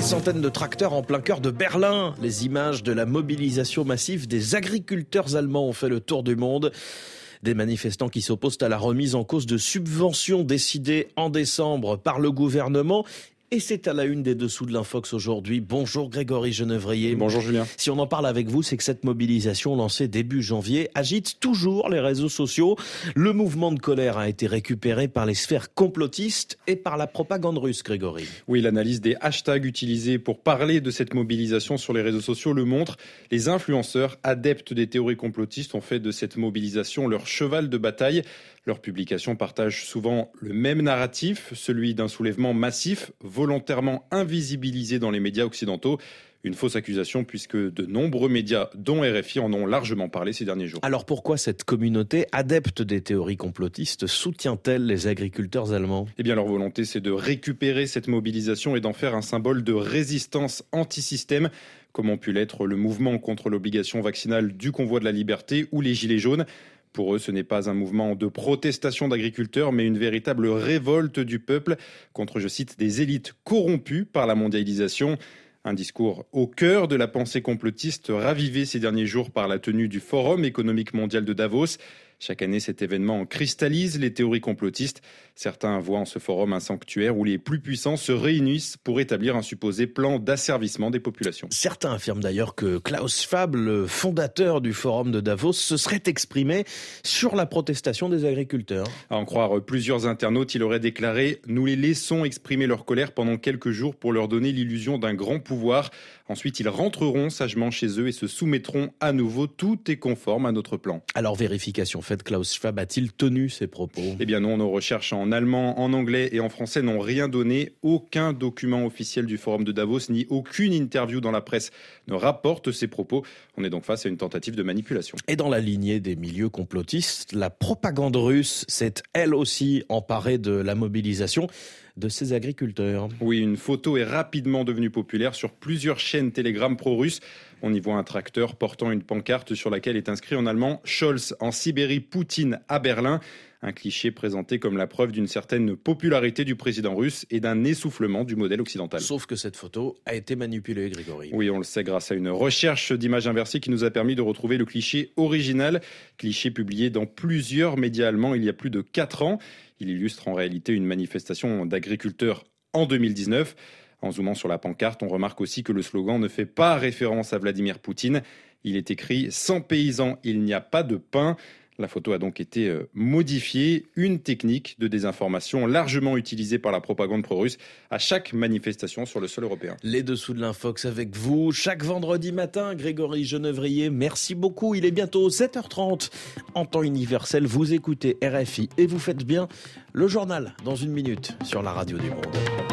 Des centaines de tracteurs en plein cœur de Berlin. Les images de la mobilisation massive des agriculteurs allemands ont fait le tour du monde. Des manifestants qui s'opposent à la remise en cause de subventions décidées en décembre par le gouvernement et c'est à la une des dessous de l'Infox aujourd'hui. Bonjour Grégory Genevrier. Bonjour Julien. Si on en parle avec vous, c'est que cette mobilisation lancée début janvier agite toujours les réseaux sociaux. Le mouvement de colère a été récupéré par les sphères complotistes et par la propagande russe, Grégory. Oui, l'analyse des hashtags utilisés pour parler de cette mobilisation sur les réseaux sociaux le montre. Les influenceurs adeptes des théories complotistes ont fait de cette mobilisation leur cheval de bataille. Leurs publications partagent souvent le même narratif, celui d'un soulèvement massif, volontairement invisibilisé dans les médias occidentaux. Une fausse accusation puisque de nombreux médias, dont RFI, en ont largement parlé ces derniers jours. Alors pourquoi cette communauté adepte des théories complotistes soutient-elle les agriculteurs allemands? Eh bien leur volonté c'est de récupérer cette mobilisation et d'en faire un symbole de résistance anti-système comme ont pu l'être le mouvement contre l'obligation vaccinale du convoi de la liberté ou les Gilets jaunes. Pour eux, ce n'est pas un mouvement de protestation d'agriculteurs, mais une véritable révolte du peuple contre, je cite, des élites corrompues par la mondialisation. Un discours au cœur de la pensée complotiste ravivé ces derniers jours par la tenue du Forum économique mondial de Davos. Chaque année, cet événement cristallise les théories complotistes. Certains voient en ce forum un sanctuaire où les plus puissants se réunissent pour établir un supposé plan d'asservissement des populations. Certains affirment d'ailleurs que Klaus Schwab, le fondateur du forum de Davos, se serait exprimé sur la protestation des agriculteurs. À en croire plusieurs internautes, il aurait déclaré Nous les laissons exprimer leur colère pendant quelques jours pour leur donner l'illusion d'un grand pouvoir. Ensuite, ils rentreront sagement chez eux et se soumettront à nouveau. Tout est conforme à notre plan. Alors, vérification fait, Klaus Schwab a-t-il tenu ses propos? Eh bien non, nos recherches en allemand, en anglais et en français n'ont rien donné. Aucun document officiel du Forum de Davos ni aucune interview dans la presse ne rapporte ces propos. On est donc face à une tentative de manipulation. Et dans la lignée des milieux complotistes, la propagande russe s'est elle aussi emparée de la mobilisation de ces agriculteurs. Oui, une photo est rapidement devenue populaire sur plusieurs chaînes Telegram pro-russes. On y voit un tracteur portant une pancarte sur laquelle est inscrit en allemand Scholz en Sibérie, Poutine à Berlin. Un cliché présenté comme la preuve d'une certaine popularité du président russe et d'un essoufflement du modèle occidental. Sauf que cette photo a été manipulée, Grégory. Oui, on le sait grâce à une recherche d'images inversées qui nous a permis de retrouver le cliché original, cliché publié dans plusieurs médias allemands il y a plus de 4 ans. Il illustre en réalité une manifestation d'agriculteurs en 2019. En zoomant sur la pancarte, on remarque aussi que le slogan ne fait pas référence à Vladimir Poutine. Il est écrit Sans paysans, il n'y a pas de pain. La photo a donc été euh, modifiée, une technique de désinformation largement utilisée par la propagande pro-russe à chaque manifestation sur le sol européen. Les dessous de l'infox avec vous chaque vendredi matin, Grégory Genevrier. Merci beaucoup. Il est bientôt 7h30 en temps universel. Vous écoutez RFI et vous faites bien le journal dans une minute sur la radio du monde.